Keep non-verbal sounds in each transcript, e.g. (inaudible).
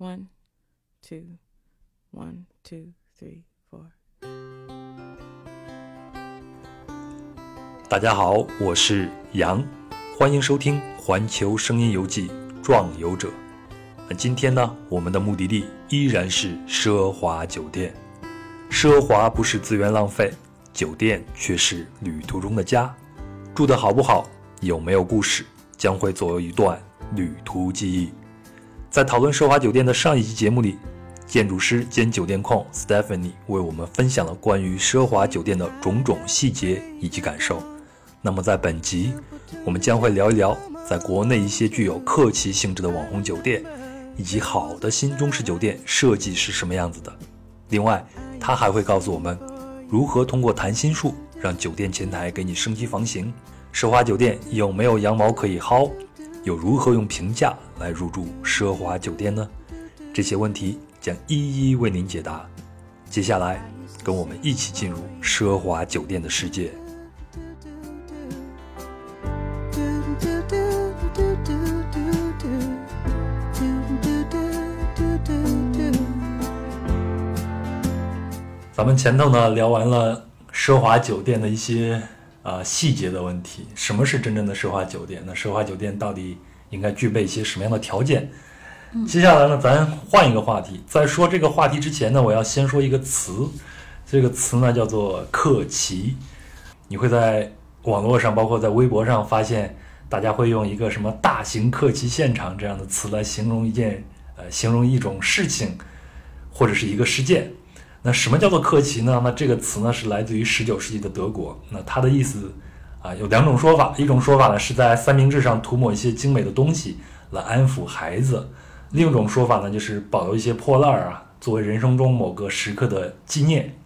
One, two, one, two, three, four. 大家好，我是杨，欢迎收听《环球声音游记·壮游者》。那今天呢，我们的目的地依然是奢华酒店。奢华不是资源浪费，酒店却是旅途中的家。住得好不好，有没有故事，将会作为一段旅途记忆。在讨论奢华酒店的上一期节目里，建筑师兼酒店控 Stephanie 为我们分享了关于奢华酒店的种种细节以及感受。那么在本集，我们将会聊一聊在国内一些具有客气性质的网红酒店，以及好的新中式酒店设计是什么样子的。另外，他还会告诉我们如何通过谈心术让酒店前台给你升级房型。奢华酒店有没有羊毛可以薅？又如何用平价来入住奢华酒店呢？这些问题将一一为您解答。接下来跟我们一起进入奢华酒店的世界。咱们前头呢，聊完了奢华酒店的一些。呃细节的问题，什么是真正的奢华酒店？那奢华酒店到底应该具备一些什么样的条件？接下来呢，咱换一个话题。在说这个话题之前呢，我要先说一个词，这个词呢叫做客奇。你会在网络上，包括在微博上发现，大家会用一个什么“大型客奇现场”这样的词来形容一件呃，形容一种事情或者是一个事件。那什么叫做克奇呢？那这个词呢是来自于十九世纪的德国。那它的意思啊有两种说法，一种说法呢是在三明治上涂抹一些精美的东西来安抚孩子，另一种说法呢就是保留一些破烂儿啊，作为人生中某个时刻的纪念。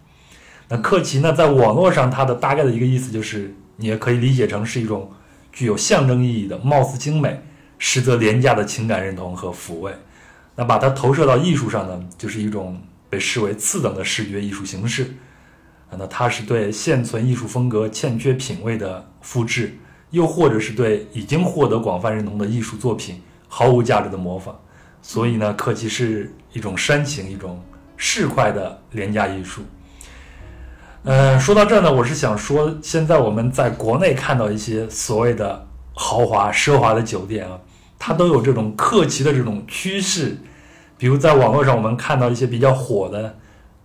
那克奇呢，在网络上它的大概的一个意思就是，你也可以理解成是一种具有象征意义的、貌似精美，实则廉价的情感认同和抚慰。那把它投射到艺术上呢，就是一种被视为次等的视觉艺术形式。那它是对现存艺术风格欠缺品味的复制，又或者是对已经获得广泛认同的艺术作品毫无价值的模仿。所以呢，客奇是一种煽情、一种市侩的廉价艺术。嗯，说到这儿呢，我是想说，现在我们在国内看到一些所谓的豪华、奢华的酒店啊，它都有这种客气的这种趋势。比如在网络上，我们看到一些比较火的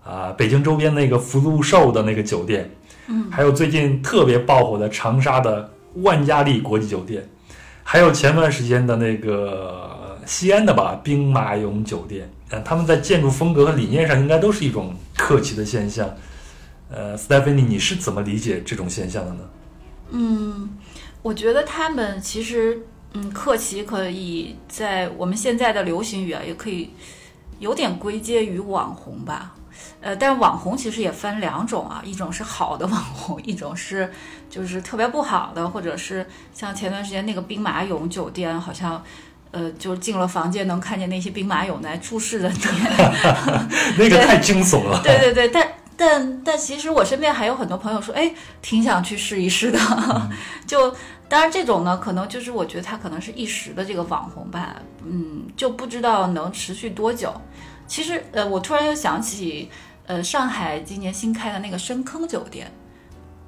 啊、北京周边那个福禄寿的那个酒店，嗯，还有最近特别爆火的长沙的万家丽国际酒店，还有前段时间的那个西安的吧兵马俑酒店，嗯，他们在建筑风格和理念上应该都是一种客气的现象。呃，Stephanie，你是怎么理解这种现象的呢？嗯，我觉得他们其实，嗯，客气可以在我们现在的流行语啊，也可以有点归结于网红吧。呃，但是网红其实也分两种啊，一种是好的网红，一种是就是特别不好的，或者是像前段时间那个兵马俑酒店，好像。呃，就进了房间能看见那些兵马俑在注视着你，(laughs) 那个太惊悚了。对对对，但但但其实我身边还有很多朋友说，哎，挺想去试一试的。(laughs) 就当然这种呢，可能就是我觉得他可能是一时的这个网红吧，嗯，就不知道能持续多久。其实呃，我突然又想起，呃，上海今年新开的那个深坑酒店，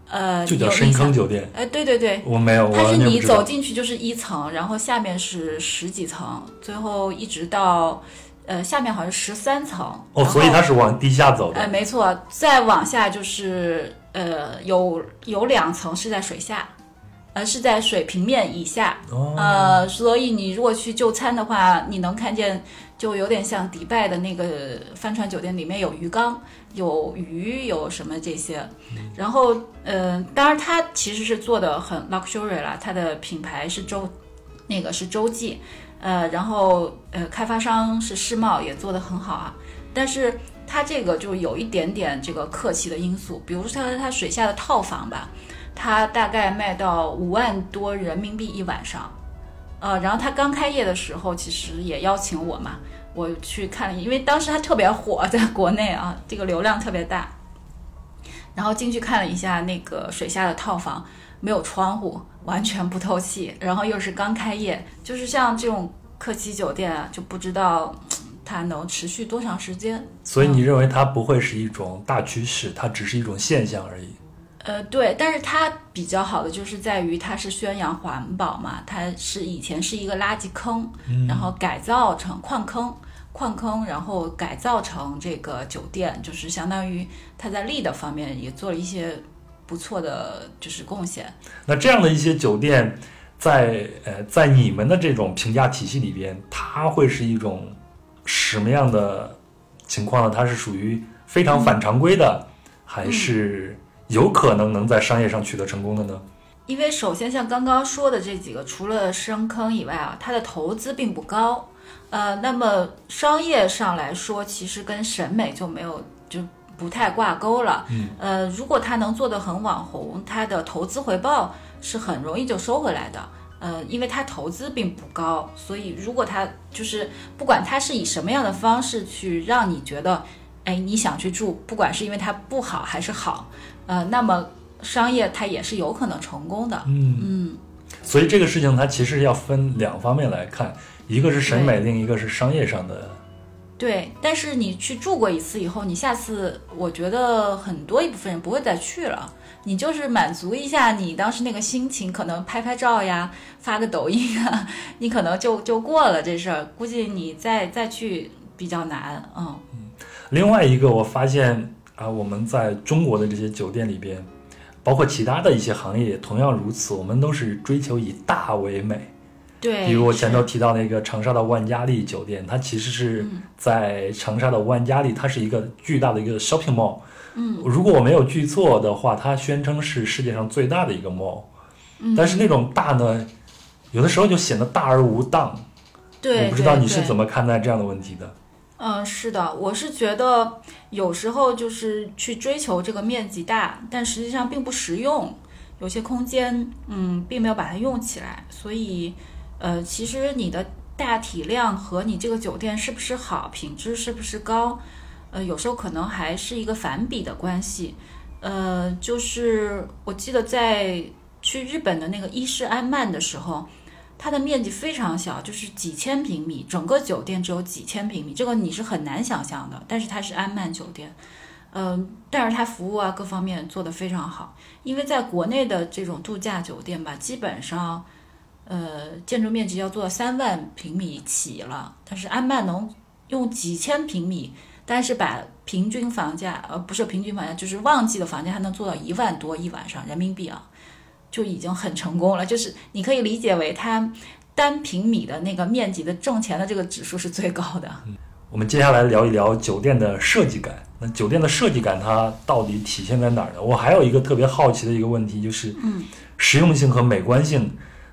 呃，就叫深坑酒店，哎，对对对，我没有，我它是你走进去就是一层，然后下面是十几层，最后一直到呃下面好像十三层。哦，所以它是往地下走呃，的。没错，再往下就是呃有有两层是在水下，呃是在水平面以下，哦，呃，所以你如果去就餐的话，你能看见就有点像迪拜的那个帆船酒店，里面有鱼缸，有鱼，有什么这些。然后，呃，当然它其实是做的很 luxury 啦，它的品牌是洲，那个是洲际，呃，然后呃，开发商是世贸，也做得很好啊。但是它这个就有一点点这个客气的因素，比如说它它水下的套房吧，它大概卖到五万多人民币一晚上，呃，然后它刚开业的时候其实也邀请我嘛，我去看了，因为当时它特别火，在国内啊，(laughs) 这个流量特别大，然后进去看了一下那个水下的套房，没有窗户，完全不透气，(laughs) 然后又是刚开业，就是像这种客机酒店啊，就不知道。它能持续多长时间。所以你认为它不会是一种大趋势，它只是一种现象而已。呃，对，但是它比较好的就是在于它是宣扬环保嘛，它是以前是一个垃圾坑，然后改造成矿坑，矿坑，然后改造成这个酒店，就是相当于它在利的方面也做了一些不错的就是贡献。那这样的一些酒店，在呃在你们的这种评价体系里边，它会是一种什么样的情况呢？它是属于非常反常规的，还是有可能能在商业上取得成功的呢？因为首先像刚刚说的这几个，除了深坑以外啊，它的投资并不高。呃，那么商业上来说，其实跟审美就没有就不太挂钩了。嗯。呃，如果它能做得很网红，它的投资回报是很容易就收回来的。呃，因为它投资并不高，所以如果它就是不管它是以什么样的方式去让你觉得，哎，你想去住，不管是因为它不好还是好，呃，那么商业它也是有可能成功的。嗯嗯，所以这个事情它其实要分两方面来看，一个是审美，另一个是商业上的。对。但是你去住过一次以后，你下次我觉得很多一部分人不会再去了。你就是满足一下你当时那个心情，可能拍拍照呀，发个抖音啊，你可能就就过了这事儿。估计你再再去比较难，嗯。另外一个，我发现啊，我们在中国的这些酒店里边，包括其他的一些行业也同样如此，我们都是追求以大为美。对，比如我前头提到那个长沙的万家丽酒店，它其实是嗯在长沙的万家丽，它是一个巨大的一个 shopping mall。嗯，如果我没有记错的话，它宣称是世界上最大的一个 mall。嗯但是那种大呢，有的时候就显得大而无当。对，我不知道你是怎么看待这样的问题的。嗯，是的，我是觉得有时候就是去追求这个面积大，但实际上并不实用，有些空间嗯并没有把它用起来，所以呃，其实你的大体量和你这个酒店是不是好，品质是不是高，呃，有时候可能还是一个反比的关系。呃，就是我记得在去日本的那个伊势安曼的时候，它的面积非常小，就是几千平米，整个酒店只有几千平米，这个你是很难想象的。但是它是安曼酒店，嗯、但是它服务啊各方面做得非常好。因为在国内的这种度假酒店吧，基本上，呃，建筑面积要做到三万平米起了，但是安曼能用几千平米，但是把平均房价，呃，不是平均房价，就是旺季的房价，还能做到一万多一晚上人民币啊。就已经很成功了。就是你可以理解为它单平米的那个面积的挣钱的这个指数是最高的。我们接下来聊一聊酒店的设计感。那酒店的设计感它到底体现在哪儿呢？我还有一个特别好奇的一个问题，就是，嗯，实用性和美观性，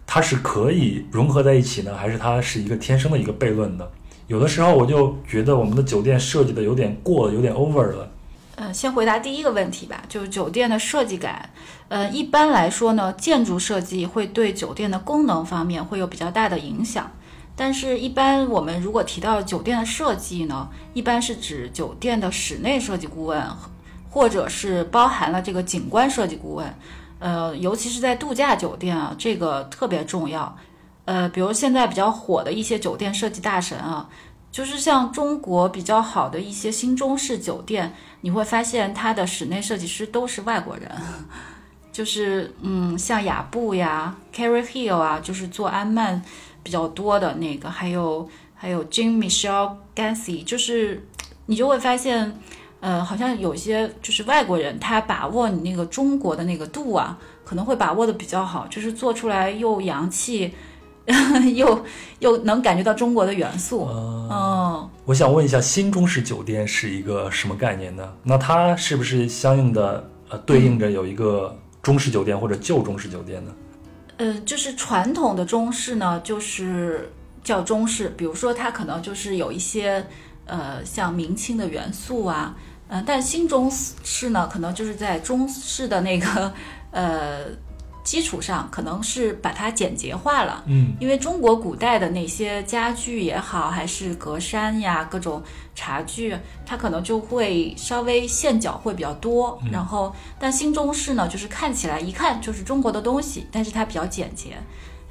它是可以融合在一起呢，还是它是一个天生的一个悖论呢？有的时候我就觉得我们的酒店设计的有点过了，有点 over 了。呃，先回答第一个问题吧，就是酒店的设计感。呃，一般来说呢，建筑设计会对酒店的功能方面会有比较大的影响。但是，一般我们如果提到酒店的设计呢，一般是指酒店的室内设计顾问，或者是包含了这个景观设计顾问。呃，尤其是在度假酒店啊，这个特别重要。呃，比如现在比较火的一些酒店设计大神啊，就是像中国比较好的一些新中式酒店，你会发现它的室内设计师都是外国人，(laughs) 就是嗯，像雅布呀、Carry Hill 啊，就是做安曼比较多的那个，还有还有 Jim Michelle Gacy，就是你就会发现，呃，好像有些就是外国人，他把握你那个中国的那个度啊，可能会把握的比较好，就是做出来又洋气，(laughs) 又又能感觉到中国的元素，呃嗯。我想问一下，新中式酒店是一个什么概念呢？那它是不是相应的呃对应着有一个中式酒店或者旧中式酒店呢？呃，就是传统的中式呢，就是叫中式，比如说它可能就是有一些呃像明清的元素啊，嗯、但新中式呢，可能就是在中式的那个呃基础上，可能是把它简洁化了。嗯，因为中国古代的那些家具也好，还是格栅呀、各种茶具，它可能就会稍微线脚会比较多。然后，但新中式呢，就是看起来一看就是中国的东西，但是它比较简洁。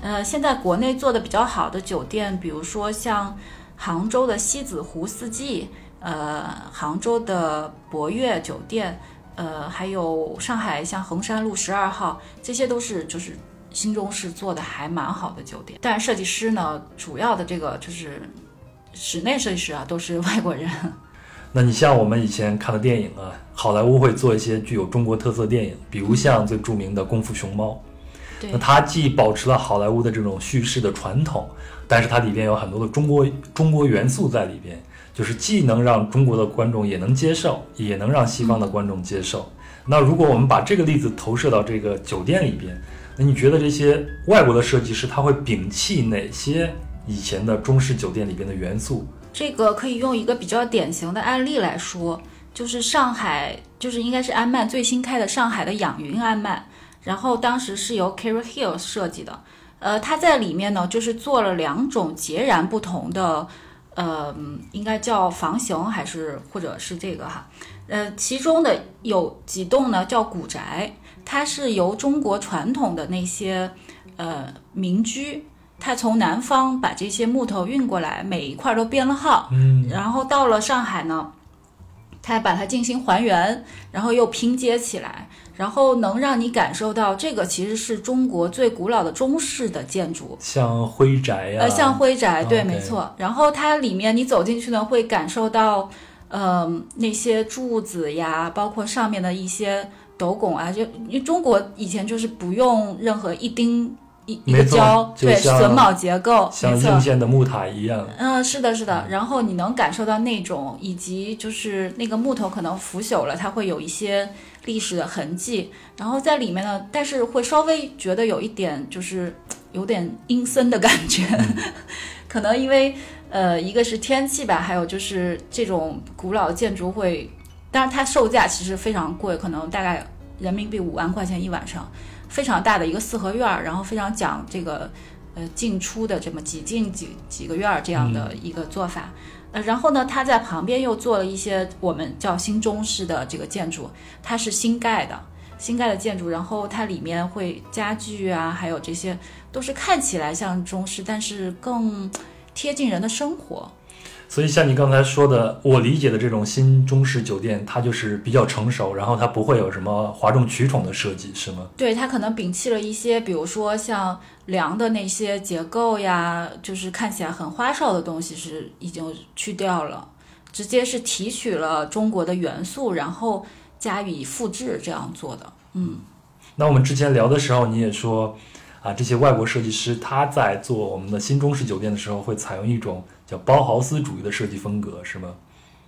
呃，现在国内做的比较好的酒店，比如说像杭州的西子湖四季，呃，杭州的博悦酒店，呃，还有上海像衡山路十二号，这些都是就是新中式做的还蛮好的酒店。但设计师呢，主要的这个就是室内设计师啊，都是外国人。(laughs) 那你像我们以前看的电影啊，好莱坞会做一些具有中国特色电影，比如像最著名的《功夫熊猫》。对那它既保持了好莱坞的这种叙事的传统，但是它里边有很多的中国中国元素在里边，就是既能让中国的观众也能接受，也能让西方的观众接受。那如果我们把这个例子投射到这个酒店里边，那你觉得这些外国的设计师他会摒弃哪些以前的中式酒店里边的元素？这个可以用一个比较典型的案例来说，就是上海，就是应该是安曼最新开的上海的养云安曼，然后当时是由 Carol Hill 设计的，呃，它在里面呢就是做了两种截然不同的，呃，应该叫房型还是或者是这个哈，呃，其中的有几栋呢叫古宅，它是由中国传统的那些呃民居。它从南方把这些木头运过来，每一块都编了号，嗯，然后到了上海呢，它把它进行还原，然后又拼接起来，然后能让你感受到这个其实是中国最古老的中式的建筑，像徽宅呀、呃，像徽宅，对没错。然后它里面你走进去呢，会感受到，呃，那些柱子呀，包括上面的一些斗拱啊，就因为中国以前就是不用任何一钉一一个胶，对，榫卯结构，像没错应县的木塔一样。嗯，是的，是的。然后你能感受到那种，以及就是那个木头可能腐朽了，它会有一些历史的痕迹。然后在里面呢，但是会稍微觉得有一点就是有点阴森的感觉，(laughs) 可能因为呃，一个是天气吧，还有就是这种古老建筑会，当然它售价其实非常贵，可能大概人民币五万块钱一晚上，非常大的一个四合院儿，然后非常讲这个呃进出的这么几进几几个院儿这样的一个做法。呃，然后呢，它在旁边又做了一些我们叫新中式的这个建筑，它是新盖的。新盖的建筑，然后它里面会家具啊，还有这些都是看起来像中式，但是更贴近人的生活。所以像你刚才说的，我理解的这种新中式酒店，它就是比较成熟，然后它不会有什么哗众取宠的设计，是吗？对，它可能摒弃了一些，比如说像梁的那些结构呀，就是看起来很花哨的东西是已经去掉了，直接是提取了中国的元素，然后加以复制这样做的。嗯，那我们之前聊的时候，你也说，啊，这些外国设计师他在做我们的新中式酒店的时候，会采用一种叫包豪斯主义的设计风格，是吗？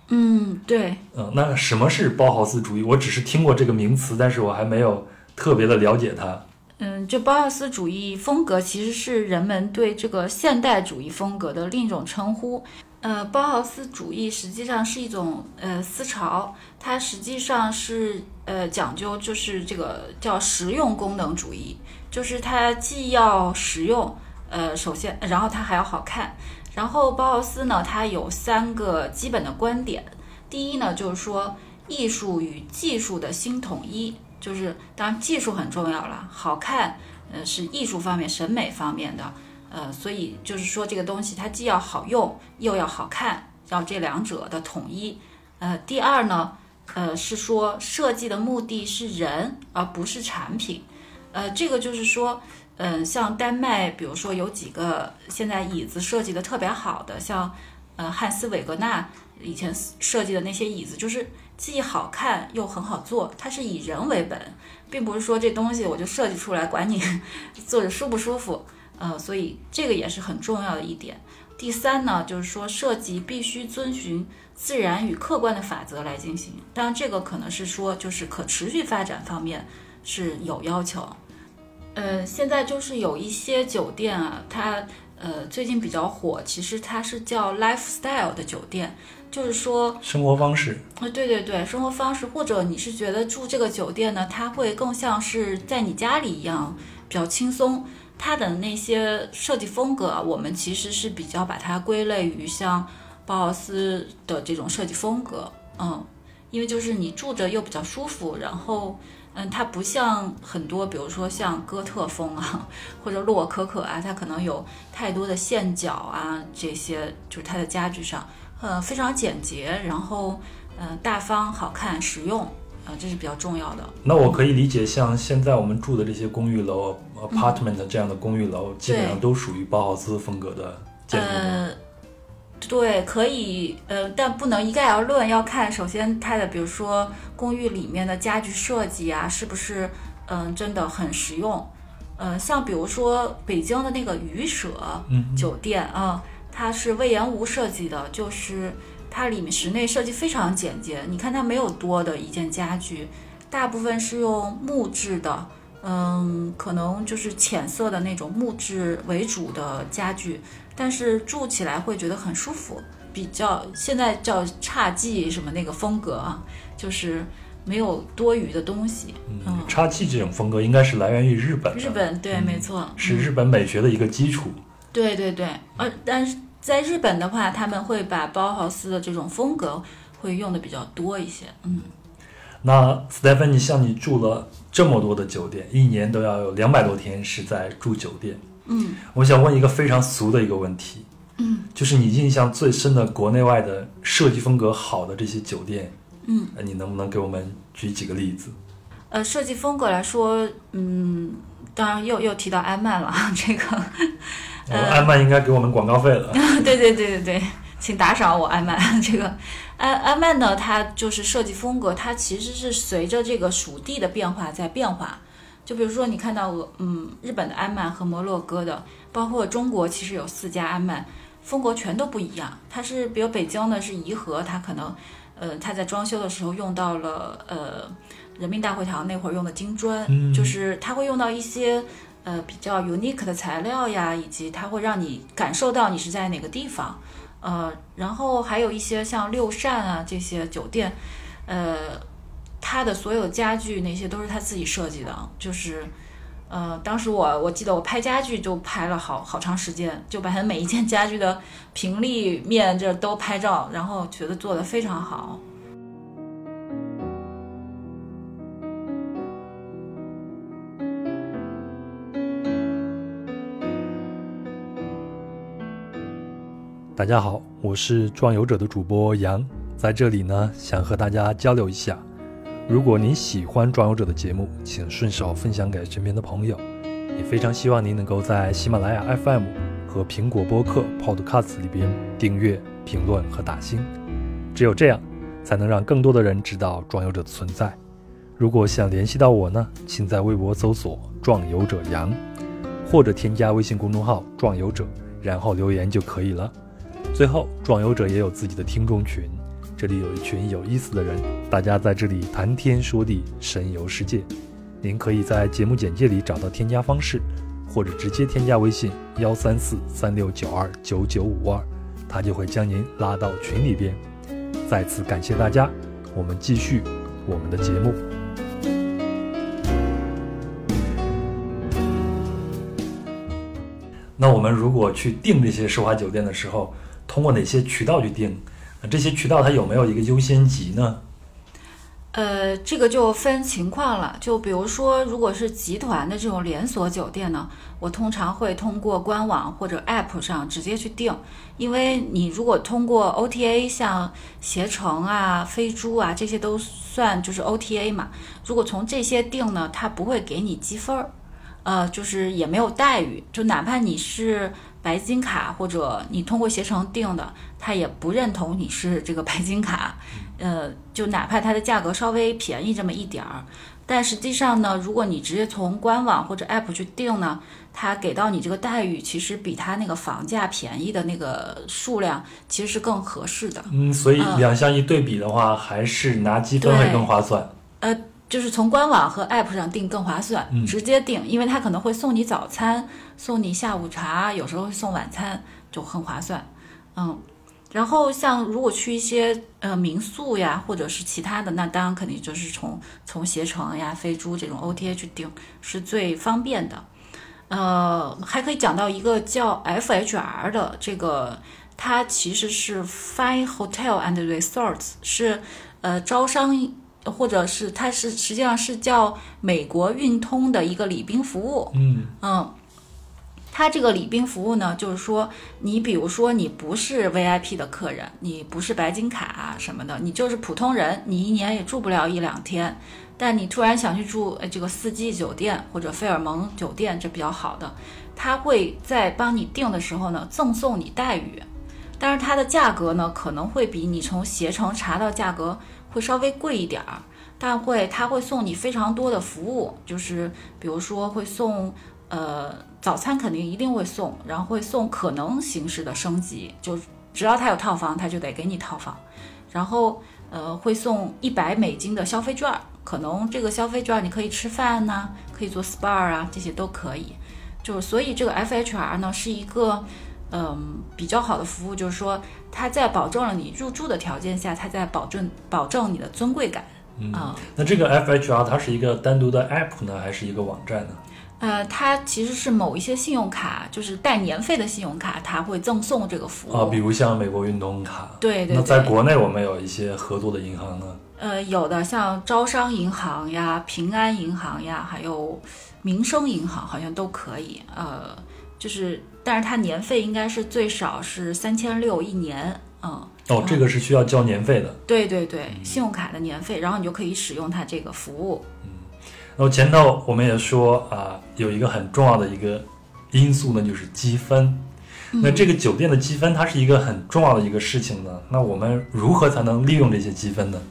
嗯，对，嗯，那什么是包豪斯主义？我只是听过这个名词，但是我还没有特别的了解它。嗯，就包豪斯主义风格其实是人们对这个现代主义风格的另一种称呼。呃，包豪斯主义实际上是一种呃思潮，它实际上是呃讲究就是这个叫实用功能主义，就是它既要实用，呃，首先，然后它还要好看。然后包豪斯呢，它有三个基本的观点。第一呢，就是说艺术与技术的新统一，就是当然技术很重要了，好看，呃，是艺术方面、审美方面的，呃，所以就是说这个东西它既要好用又要好看，要这两者的统一。呃，第二呢，呃，是说设计的目的是人，而不是产品。呃，这个就是说，嗯、像丹麦，比如说有几个现在椅子设计的特别好的，像呃汉斯韦格纳以前设计的那些椅子，就是既好看又很好做，它是以人为本，并不是说这东西我就设计出来，管你 (laughs) 坐着舒不舒服。呃，所以这个也是很重要的一点。第三呢，就是说设计必须遵循自然与客观的法则来进行。当然，这个可能是说就是可持续发展方面是有要求。呃，现在就是有一些酒店啊，它呃最近比较火，其实它是叫 lifestyle 的酒店，就是说生活方式，啊，对对对，生活方式，或者你是觉得住这个酒店呢，它会更像是在你家里一样，比较轻松。它的那些设计风格啊，我们其实是比较把它归类于像包豪斯的这种设计风格，嗯，因为就是你住着又比较舒服，然后嗯，它不像很多，比如说像哥特风啊，或者洛可可啊，它可能有太多的线角啊，这些就是它的家具上，呃，非常简洁，然后嗯、呃大方、好看、实用，呃，这是比较重要的。那我可以理解，像现在我们住的这些公寓楼、apartment 这样的公寓楼，基本上都属于包豪斯风格的建筑。呃，对，可以，呃，但不能一概而论，要看首先它的，比如说公寓里面的家具设计啊，是不是嗯、真的很实用。呃，像比如说北京的那个鱼舍嗯酒店啊、它是魏延吴设计的，就是它里面室内设计非常简洁，你看它没有多的一件家具，大部分是用木质的，嗯，可能就是浅色的那种木质为主的家具，但是住起来会觉得很舒服，比较现在叫侘寂什么那个风格啊，就是没有多余的东西。嗯，侘寂这种风格应该是来源于日本，日本对，没错，嗯是日本美学的一个基础。对对对，呃，但是在日本的话，他们会把包豪斯的这种风格会用的比较多一些。嗯，那 Stephen，你像你住了这么多的酒店，一年都要有两百多天是在住酒店。嗯，我想问一个非常俗的一个问题，嗯，就是你印象最深的国内外的设计风格好的这些酒店，嗯呃，你能不能给我们举几个例子？呃，设计风格来说，嗯，当然又又提到安曼了，这个，呃，安曼应该给我们广告费了。对对对对对，请打赏我安曼。(laughs) 这个安安曼呢，它就是设计风格，它其实是随着这个属地的变化在变化。就比如说，你看到俄嗯日本的安曼和摩洛哥的，包括中国其实有四家安曼，风格全都不一样。它是比如北京呢是颐和，它可能呃它在装修的时候用到了呃人民大会堂那会儿用的金砖，嗯就是它会用到一些呃比较 unique 的材料呀，以及它会让你感受到你是在哪个地方。呃，然后还有一些像六扇啊这些酒店，呃，他的所有家具那些都是他自己设计的，就是。呃，当时我我记得我拍家具就拍了好好长时间，就把他每一件家具的 (laughs) 平立面这都拍照，然后觉得做的非常好。大家好，我是壮游者的主播杨，在这里呢，想和大家交流一下。如果您喜欢壮游者的节目，请顺手分享给身边的朋友。也非常希望您能够在喜马拉雅 FM 和苹果播客 Podcast 里边订阅、评论和打星。只有这样，才能让更多的人知道壮游者的存在。如果想联系到我呢，请在微博搜索“壮游者杨”，或者添加微信公众号“壮游者”，然后留言就可以了。最后，壮游者也有自己的听众群，这里有一群有意思的人，大家在这里谈天说地，神游世界。您可以在节目简介里找到添加方式，或者直接添加微信幺三四三六九二九九五二，他就会将您拉到群里边。再次感谢大家，我们继续我们的节目。那我们如果去订这些奢华酒店的时候，通过哪些渠道去订？呃这些渠道它有没有一个优先级呢？呃，这个就分情况了。就比如说，如果是集团的这种连锁酒店呢，我通常会通过官网或者 App 上直接去订，因为你如果通过 OTA，像携程啊、飞猪啊这些都算就是 OTA 嘛。如果从这些订呢，它不会给你积分儿，呃，就是也没有待遇，就哪怕你是白金卡或者你通过携程订的，他也不认同你是这个白金卡。呃，就哪怕它的价格稍微便宜这么一点儿，但实际上呢，如果你直接从官网或者 App 去订呢，它给到你这个待遇，其实比它那个房价便宜的那个数量其实是更合适的。嗯，所以嗯两项一对比的话，还是拿积分会更划算。呃，就是从官网和 App 上订更划算，嗯直接订，因为它可能会送你早餐，送你下午茶，有时候会送晚餐，就很划算。嗯，然后像如果去一些呃民宿呀，或者是其他的，那当然肯定就是从从携程呀、飞猪这种 OTA 去订是最方便的。呃，还可以讲到一个叫 FHR 的这个，它其实是 Fine Hotel and Resorts，是呃招商或者是它是实际上是叫美国运通的一个礼宾服务。嗯。嗯，它这个礼宾服务呢，就是说，你比如说你不是 VIP 的客人，你不是白金卡啊什么的，你就是普通人，你一年也住不了一两天，但你突然想去住呃这个四季酒店或者费尔蒙酒店，这比较好的，他会在帮你订的时候呢赠送你待遇，但是它的价格呢可能会比你从携程查到价格会稍微贵一点儿。但会，他会送你非常多的服务，就是比如说会送，呃，早餐肯定一定会送，然后会送可能形式的升级，就只要他有套房，他就得给你套房，然后呃会送一百美金的消费券，可能这个消费券你可以吃饭呐、可以做 SPA 啊，这些都可以，就所以这个 FHR 呢是一个。嗯，比较好的服务就是说，它在保证了你入住的条件下，它在保证保证你的尊贵感。嗯啊、那这个 FHR 它是一个单独的 app 呢，还是一个网站呢？呃，它其实是某一些信用卡，就是带年费的信用卡，它会赠送这个服务。啊，比如像美国运通卡。对对那在国内我们有一些合作的银行呢。呃，有的像招商银行呀、平安银行呀，还有民生银行，好像都可以。呃，就是，但是它年费应该是最少是三千六一年。嗯，哦，这个是需要交年费的。对对对，信用卡的年费，然后你就可以使用它这个服务。嗯然后前头我们也说啊，有一个很重要的一个因素呢，就是积分。那这个酒店的积分，它是一个很重要的一个事情呢。那我们如何才能利用这些积分呢？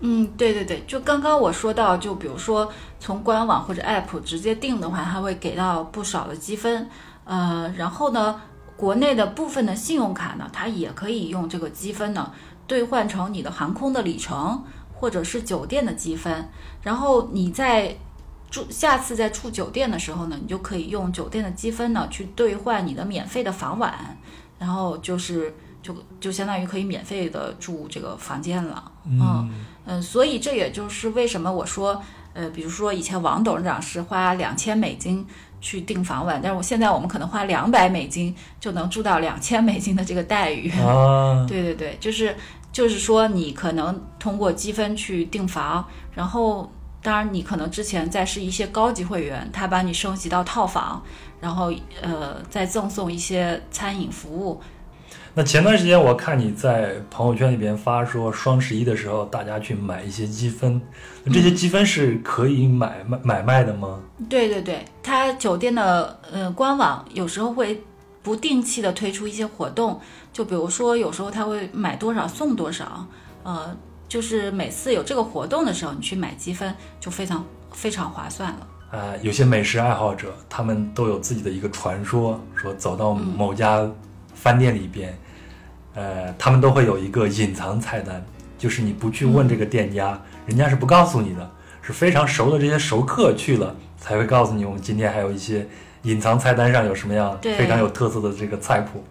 嗯，对对对，就刚刚我说到，就比如说从官网或者 app 直接订的话，它会给到不少的积分。呃，然后呢，国内的部分的信用卡呢，它也可以用这个积分呢兑换成你的航空的里程或者是酒店的积分。然后你在住下次在住酒店的时候呢，你就可以用酒店的积分呢去兑换你的免费的房晚，然后就是就就相当于可以免费的住这个房间了。嗯嗯，所以这也就是为什么我说，呃，比如说以前王董事长是花两千美金去订房晚，但是我现在我们可能花两百美金就能住到两千美金的这个待遇。啊，(laughs) 对对对，就是就是说，你可能通过积分去订房，然后当然你可能之前在是一些高级会员，他把你升级到套房，然后呃再赠送一些餐饮服务。那前段时间我看你在朋友圈里边发说，双十一的时候大家去买一些积分，那这些积分是可以买卖买卖的吗？对对对，它酒店的呃官网有时候会不定期的推出一些活动，就比如说有时候他会买多少送多少，呃，就是每次有这个活动的时候，你去买积分就非常非常划算了。呃，有些美食爱好者，他们都有自己的一个传说，说走到某家饭店里边，呃，他们都会有一个隐藏菜单，就是你不去问这个店家，人家是不告诉你的，是非常熟的这些熟客去了才会告诉你，我们今天还有一些隐藏菜单上有什么样对非常有特色的这个菜谱。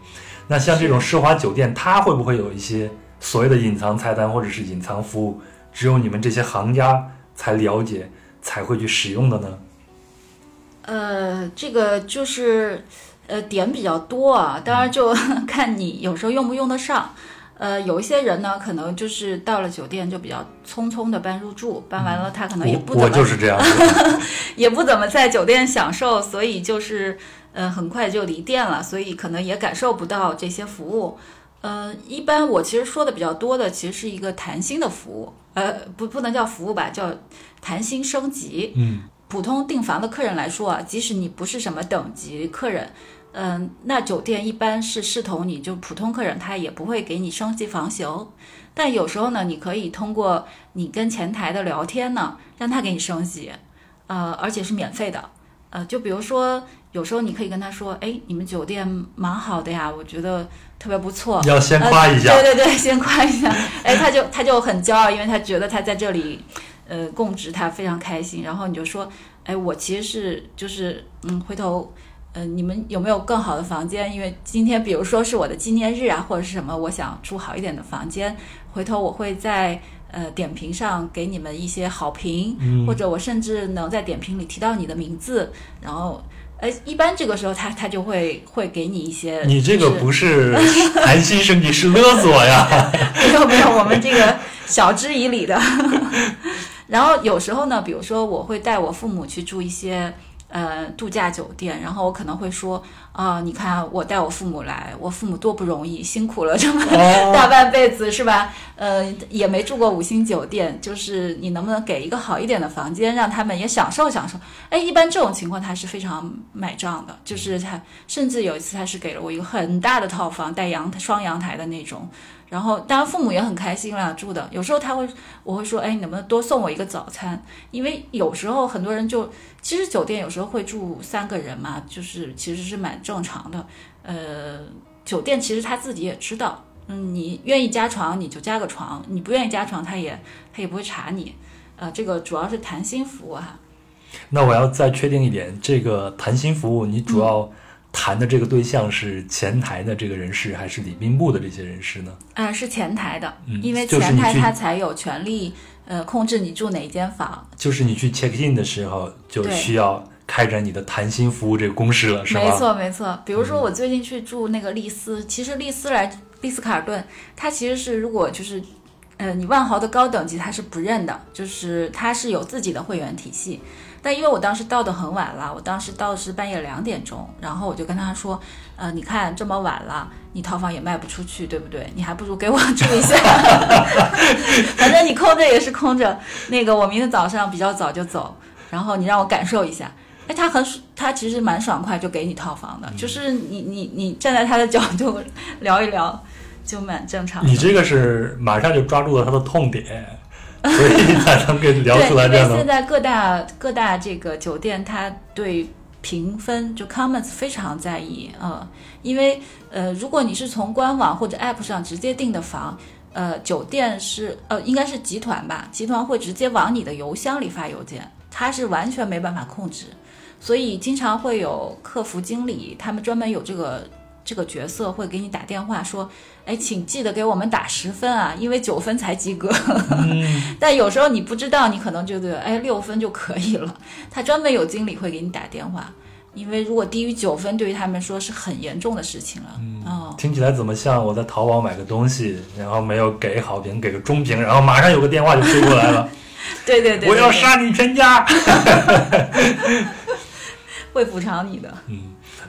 那像这种奢华酒店，它会不会有一些所谓的隐藏菜单或者是隐藏服务，只有你们这些行家才了解，才会去使用的呢？呃，这个就是呃点比较多啊，当然就 (laughs) 看你有时候用不用得上。呃，有一些人呢，可能就是到了酒店就比较匆匆的搬入住，搬完了他可能也不我我怎么就是这样的。(laughs) 也不怎么在酒店享受，所以就是呃很快就离店了，所以可能也感受不到这些服务。呃，一般我其实说的比较多的，其实是一个谈心的服务，呃，不不能叫服务吧，叫谈心升级。嗯，普通订房的客人来说啊，即使你不是什么等级客人，嗯、那酒店一般是视同你就普通客人，他也不会给你升级房型。但有时候呢，你可以通过你跟前台的聊天呢，让他给你升级，呃，而且是免费的。呃，就比如说，有时候你可以跟他说，哎，你们酒店蛮好的呀，我觉得特别不错。要先夸一下。呃对对对，先夸一下。哎，他就他就很骄傲，因为他觉得他在这里，呃，供职他非常开心。然后你就说，哎，我其实是就是嗯，回头。呃，你们有没有更好的房间？因为今天，比如说是我的纪念日啊，或者是什么，我想住好一点的房间。回头我会在呃点评上给你们一些好评，嗯或者我甚至能在点评里提到你的名字。然后，呃，一般这个时候他他就会会给你一些。你这个不是 (laughs) 谈心升级，是勒索呀！没有没有，我们这个晓之以理的。(laughs) 然后有时候呢，比如说我会带我父母去住一些呃度假酒店，然后我可能会说啊、你看我带我父母来，我父母多不容易，辛苦了这么哦 (laughs) 大半辈子是吧？呃，也没住过五星酒店，就是你能不能给一个好一点的房间，让他们也享受享受？哎，一般这种情况他是非常买账的，就是他甚至有一次他是给了我一个很大的套房，带阳双阳台的那种。然后，当然父母也很开心啦，住的。有时候他会，我会说，哎，你能不能多送我一个早餐？因为有时候很多人就，其实酒店有时候会住三个人嘛，就是其实是蛮正常的。呃，酒店其实他自己也知道，嗯，你愿意加床你就加个床，你不愿意加床他也他也不会查你。呃，这个主要是谈心服务哈。那我要再确定一点，这个谈心服务，你主要谈的这个对象是前台的这个人士，还是礼宾部的这些人士呢？啊、是前台的，嗯因为前台他才有权利呃控制你住哪间房。就是你去 check in 的时候，就需要开展你的谈心服务这个公式了，是吧？嗯没错没错，比如说我最近去住那个丽思，其实丽思来丽思卡尔顿，它其实是如果就是。呃，你万豪的高等级它是不认的，就是它是有自己的会员体系。但因为我当时到的很晚了，我当时到的是半夜两点钟，然后我就跟他说，呃，你看这么晚了，你套房也卖不出去，对不对？你还不如给我住一下，(laughs) 反正你空着也是空着。那个我明天早上比较早就走，然后你让我感受一下。哎，他很他其实蛮爽快，就给你套房的，就是你你你站在他的角度聊一聊，就蛮正常。你这个是马上就抓住了他的痛点，(laughs) 所以才能给聊，出来这样的。现在各大各大这个酒店，它对评分就 comments 非常在意，呃，因为呃，如果你是从官网或者 app 上直接订的房，呃，酒店是呃应该是集团吧，集团会直接往你的邮箱里发邮件，它是完全没办法控制，所以经常会有客服经理，他们专门有这个。这个角色会给你打电话说，哎，请记得给我们打十分啊，因为九分才及格。(laughs) 但有时候你不知道，你可能觉得哎六分就可以了。他专门有经理会给你打电话，因为如果低于九分，对于他们说是很严重的事情了。嗯，哦，听起来怎么像我在淘宝买个东西，然后没有给好评，给个中评，然后马上有个电话就飞过来了，(laughs) 对对对我要杀你全家。会补偿你的。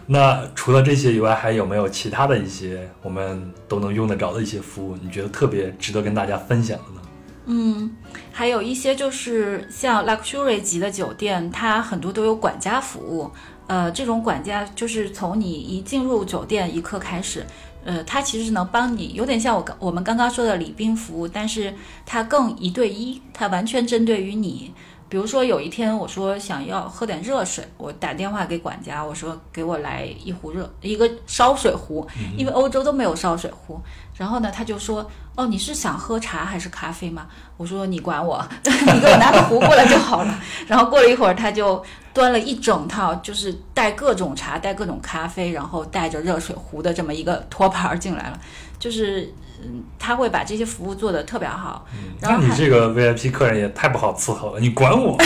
那除了这些以外，还有没有其他的一些我们都能用得着的一些服务？你觉得特别值得跟大家分享的呢？嗯，还有一些就是像 luxury 级的酒店，它很多都有管家服务。呃，这种管家就是从你一进入酒店一刻开始，呃，他其实是能帮你，有点像我刚我们刚刚说的礼宾服务，但是它更一对一，它完全针对于你。比如说有一天我说想要喝点热水，我打电话给管家，我说给我来一壶热一个烧水壶，因为欧洲都没有烧水壶。然后呢，他就说哦，你是想喝茶还是咖啡吗？我说你管我，(laughs) 你给我拿个壶过来就好了。(laughs) 然后过了一会儿，他就端了一整套，就是带各种茶、带各种咖啡，然后带着热水壶的这么一个托盘儿进来了。就是嗯，他会把这些服务做得特别好。然那后你这个 VIP 客人也太不好伺候了，你管我？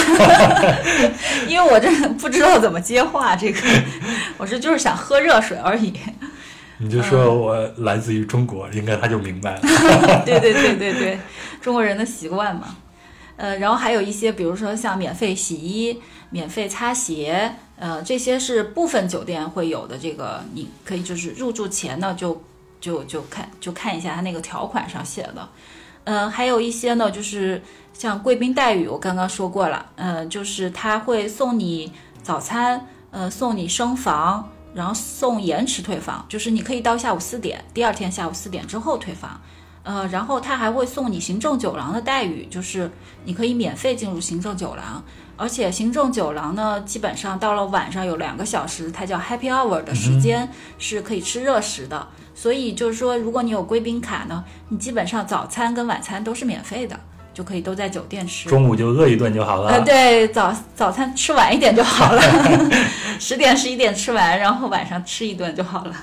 (laughs) 因为我这不知道怎么接话，这个 (laughs) 我是就是想喝热水而已。你就说我来自于中国，应该他就明白了。(laughs) 对对对对对，中国人的习惯嘛。呃，然后还有一些，比如说像免费洗衣、免费擦鞋，呃，这些是部分酒店会有的。这个你可以就是入住前呢，就就就看就看一下它那个条款上写的。嗯，还有一些呢，就是像贵宾待遇，我刚刚说过了，嗯，就是他会送你早餐，呃，送你升房，然后送延迟退房，就是你可以到下午四点，第二天下午四点之后退房。呃，然后他还会送你行政酒廊的待遇，就是你可以免费进入行政酒廊，而且行政酒廊呢，基本上到了晚上有两个小时，它叫 Happy Hour 的时间、是可以吃热食的。所以就是说，如果你有贵宾卡呢，你基本上早餐跟晚餐都是免费的，就可以都在酒店吃。中午就饿一顿就好了。呃，对，早早餐吃晚一点就好了，(laughs) 十点十一点吃完，然后晚上吃一顿就好了。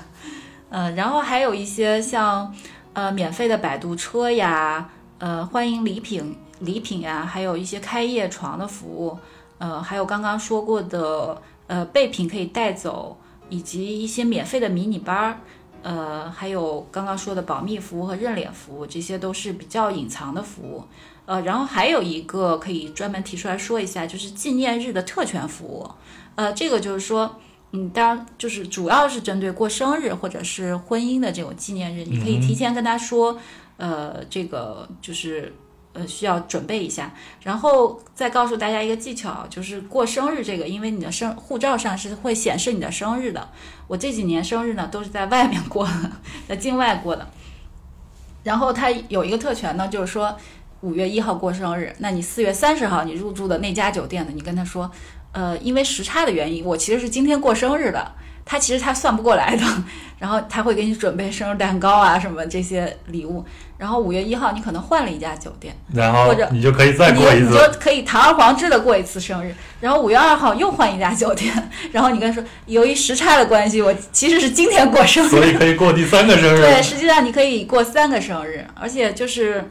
呃，然后还有一些像呃免费的摆渡车呀，呃欢迎礼品礼品呀，还有一些开业床的服务，呃还有刚刚说过的呃备品可以带走，以及一些免费的迷你包儿。呃，还有刚刚说的保密服务和认脸服务，这些都是比较隐藏的服务。呃，然后还有一个可以专门提出来说一下，就是纪念日的特权服务。呃，这个就是说，嗯，当然就是主要是针对过生日或者是婚姻的这种纪念日，你可以提前跟他说，呃，这个就是。呃，需要准备一下，然后再告诉大家一个技巧，就是过生日这个，因为你的生护照上是会显示你的生日的。我这几年生日呢都是在外面过的，在境外过的。然后它有一个特权呢，就是说五月一号过生日，那你四月三十号你入住的那家酒店呢，你跟他说，呃，因为时差的原因，我其实是今天过生日的。他其实他算不过来的，(laughs) 然后他会给你准备生日蛋糕啊什么这些礼物。然后五月一号你可能换了一家酒店，然后或者你就可以再过一次，你就可以堂而皇之的过一次生日。然后五月二号又换一家酒店，(laughs) 然后你跟他说，由于时差的关系，我其实是今天过生日，所以可以过第三个生日。对，实际上你可以过三个生日，而且就是。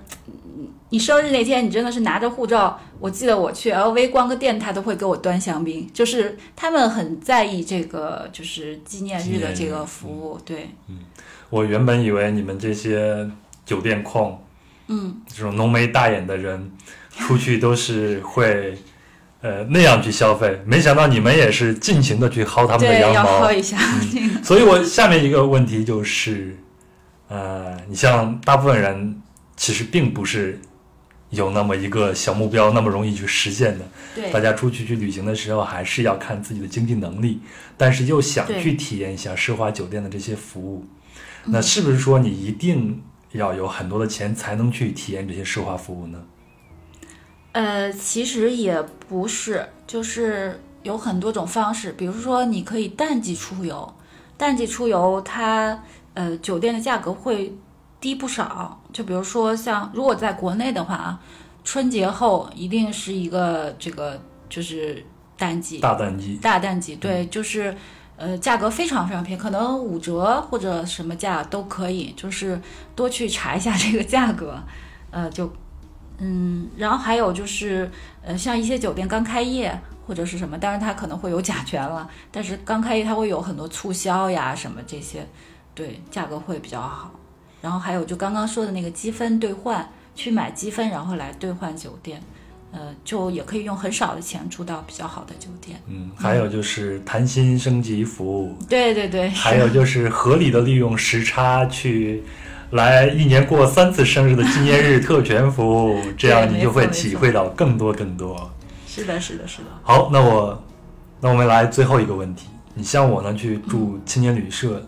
你生日那天，你真的是拿着护照。我记得我去 LV 逛个店，他都会给我端香槟，就是他们很在意这个，就是纪念日的这个服务。对，嗯，我原本以为你们这些酒店控，嗯，这种浓眉大眼的人，出去都是会，呃，那样去消费，没想到你们也是尽情的去薅他们的羊毛。薅一下。所以，我下面一个问题就是，呃，你像大部分人，其实并不是。有那么一个小目标，那么容易去实现的。对，大家出去去旅行的时候，还是要看自己的经济能力，但是又想去体验一下奢华酒店的这些服务，那是不是说你一定要有很多的钱才能去体验这些奢华服务呢？呃，其实也不是，就是有很多种方式，比如说你可以淡季出游，淡季出游它呃酒店的价格会。低不少，就比如说像如果在国内的话啊，春节后一定是一个这个就是淡季，大淡季，大淡季，对，就是呃价格非常非常便宜，可能五折或者什么价都可以，就是多去查一下这个价格，呃就嗯，然后还有就是呃像一些酒店刚开业或者是什么，当然它可能会有甲醛了，但是刚开业它会有很多促销呀什么这些，对，价格会比较好。然后还有就刚刚说的那个积分兑换，去买积分，然后来兑换酒店，呃，就也可以用很少的钱住到比较好的酒店。嗯，还有就是谈心升级服务。对对对。还有就是合理的利用时差去，来一年过三次生日的纪念日 (laughs) 特权服务，这样你就会体会到更多更多。是的，是的，是的。好，那我，那我们来最后一个问题，你像我呢，去住青年旅社。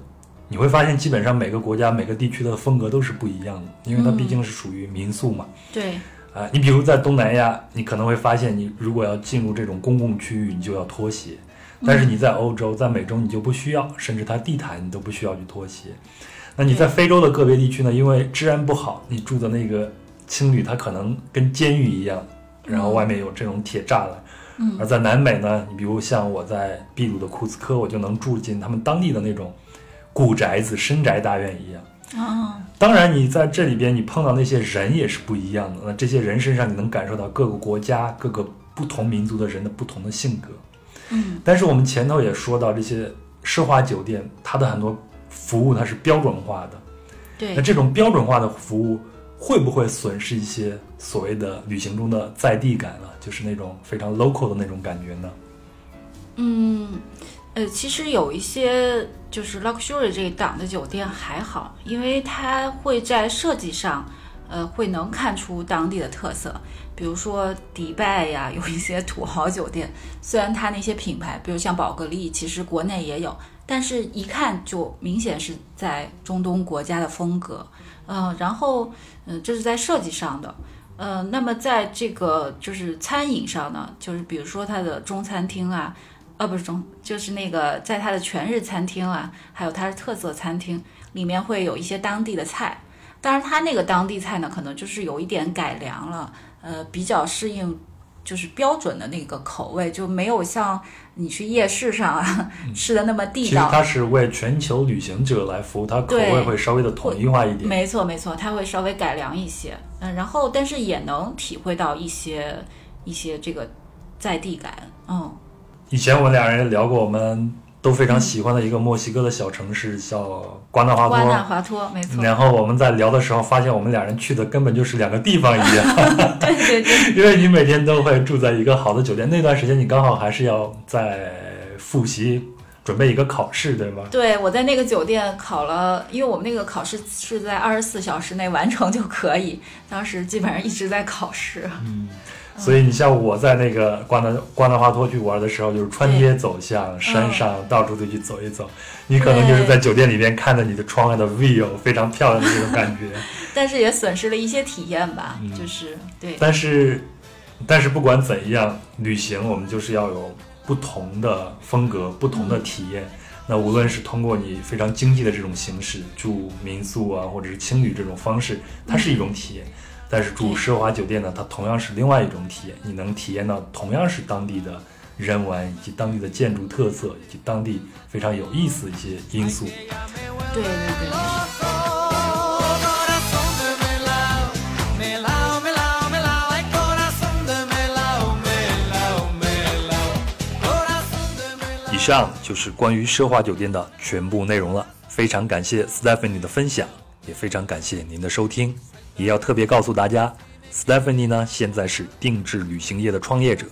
你会发现，基本上每个国家、每个地区的风格都是不一样的，因为它毕竟是属于民宿嘛。对。啊，你比如在东南亚，你可能会发现，你如果要进入这种公共区域，你就要脱鞋；但是你在欧洲、在美洲，你就不需要，甚至它地毯你都不需要去脱鞋。那你在非洲的个别地区呢？因为治安不好，你住的那个青旅它可能跟监狱一样，然后外面有这种铁栅栏。嗯。而在南美呢，你比如像我在秘鲁的库斯科，我就能住进他们当地的那种。古宅子、深宅大院一样啊，当然你在这里边，你碰到那些人也是不一样的。那这些人身上，你能感受到各个国家、各个不同民族的人的不同的性格。嗯，但是我们前头也说到，这些奢华酒店，它的很多服务它是标准化的。对，那这种标准化的服务会不会损失一些所谓的旅行中的在地感呢？就是那种非常 local 的那种感觉呢？嗯。呃，其实有一些就是 luxury 这一档的酒店还好，因为它会在设计上，呃，会能看出当地的特色。比如说迪拜呀，有一些土豪酒店，虽然它那些品牌，比如像宝格丽，其实国内也有，但是一看就明显是在中东国家的风格。嗯，然后嗯，这是在设计上的。嗯，那么在这个就是餐饮上呢，就是比如说它的中餐厅啊。呃，不是中，就是那个在它的全日餐厅啊，还有它的特色餐厅里面会有一些当地的菜。当然，它那个当地菜呢，可能就是有一点改良了，呃，比较适应就是标准的那个口味，就没有像你去夜市上啊吃的那么地道。其实它是为全球旅行者来服务，它口味会稍微的统一化一点。没错，没错，它会稍微改良一些。嗯，然后但是也能体会到一些一些这个在地感，嗯。以前我们俩人聊过，我们都非常喜欢的一个墨西哥的小城市叫瓜纳华瓜纳托。华托，没错，然后我们在聊的时候发现，我们俩人去的根本就是两个地方一样，(laughs) 对对对，因为你每天都会住在一个好的酒店，那段时间你刚好还是要在复习，准备一个考试，对吗？对，我在那个酒店考了，因为我们那个考试是在二十四小时内完成就可以，当时基本上一直在考试。所以你像我在那个瓜纳瓜纳华托去玩的时候，就是穿街走巷，山上到处都去走一走。你可能就是在酒店里面看着你的窗外的 view，非常漂亮的这种感觉。(laughs) 但是也损失了一些体验吧，就是对，但是，但是不管怎样，旅行我们就是要有不同的风格、不同的体验。那无论是通过你非常经济的这种形式住民宿啊，或者是青旅这种方式，它是一种体验。但是住奢华酒店呢，它同样是另外一种体验。你能体验到同样是当地的人文，以及当地的建筑特色，以及当地非常有意思的一些因素。对对对.以上就是关于奢华酒店的全部内容了。非常感谢 Stephanie 的分享，也非常感谢您的收听。也要特别告诉大家，Stephanie 呢现在是定制旅行业的创业者。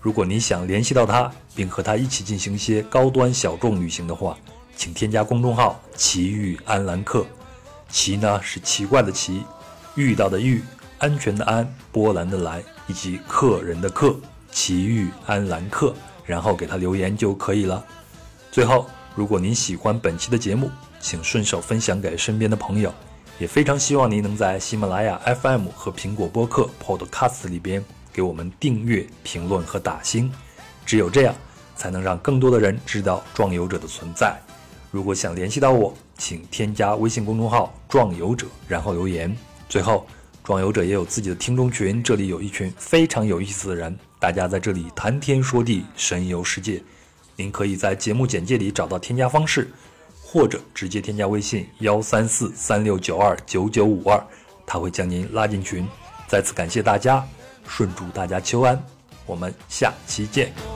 如果你想联系到他，并和他一起进行一些高端小众旅行的话，请添加公众号“奇遇安兰客”。奇呢是奇怪的奇，遇到的遇，安全的安，波澜的澜，以及客人的客，奇遇安兰客，然后给他留言就可以了。最后，如果您喜欢本期的节目，请顺手分享给身边的朋友，也非常希望您能在喜马拉雅 FM 和苹果播客 Podcast 里边给我们订阅、评论和打星，只有这样，才能让更多的人知道壮游者的存在。如果想联系到我，请添加微信公众号“壮游者”，然后留言。最后，壮游者也有自己的听众群，这里有一群非常有意思的人，大家在这里谈天说地，神游世界。您可以在节目简介里找到添加方式，或者直接添加微信幺三四三六九二九九五二，他会将您拉进群。再次感谢大家，顺祝大家秋安，我们下期见。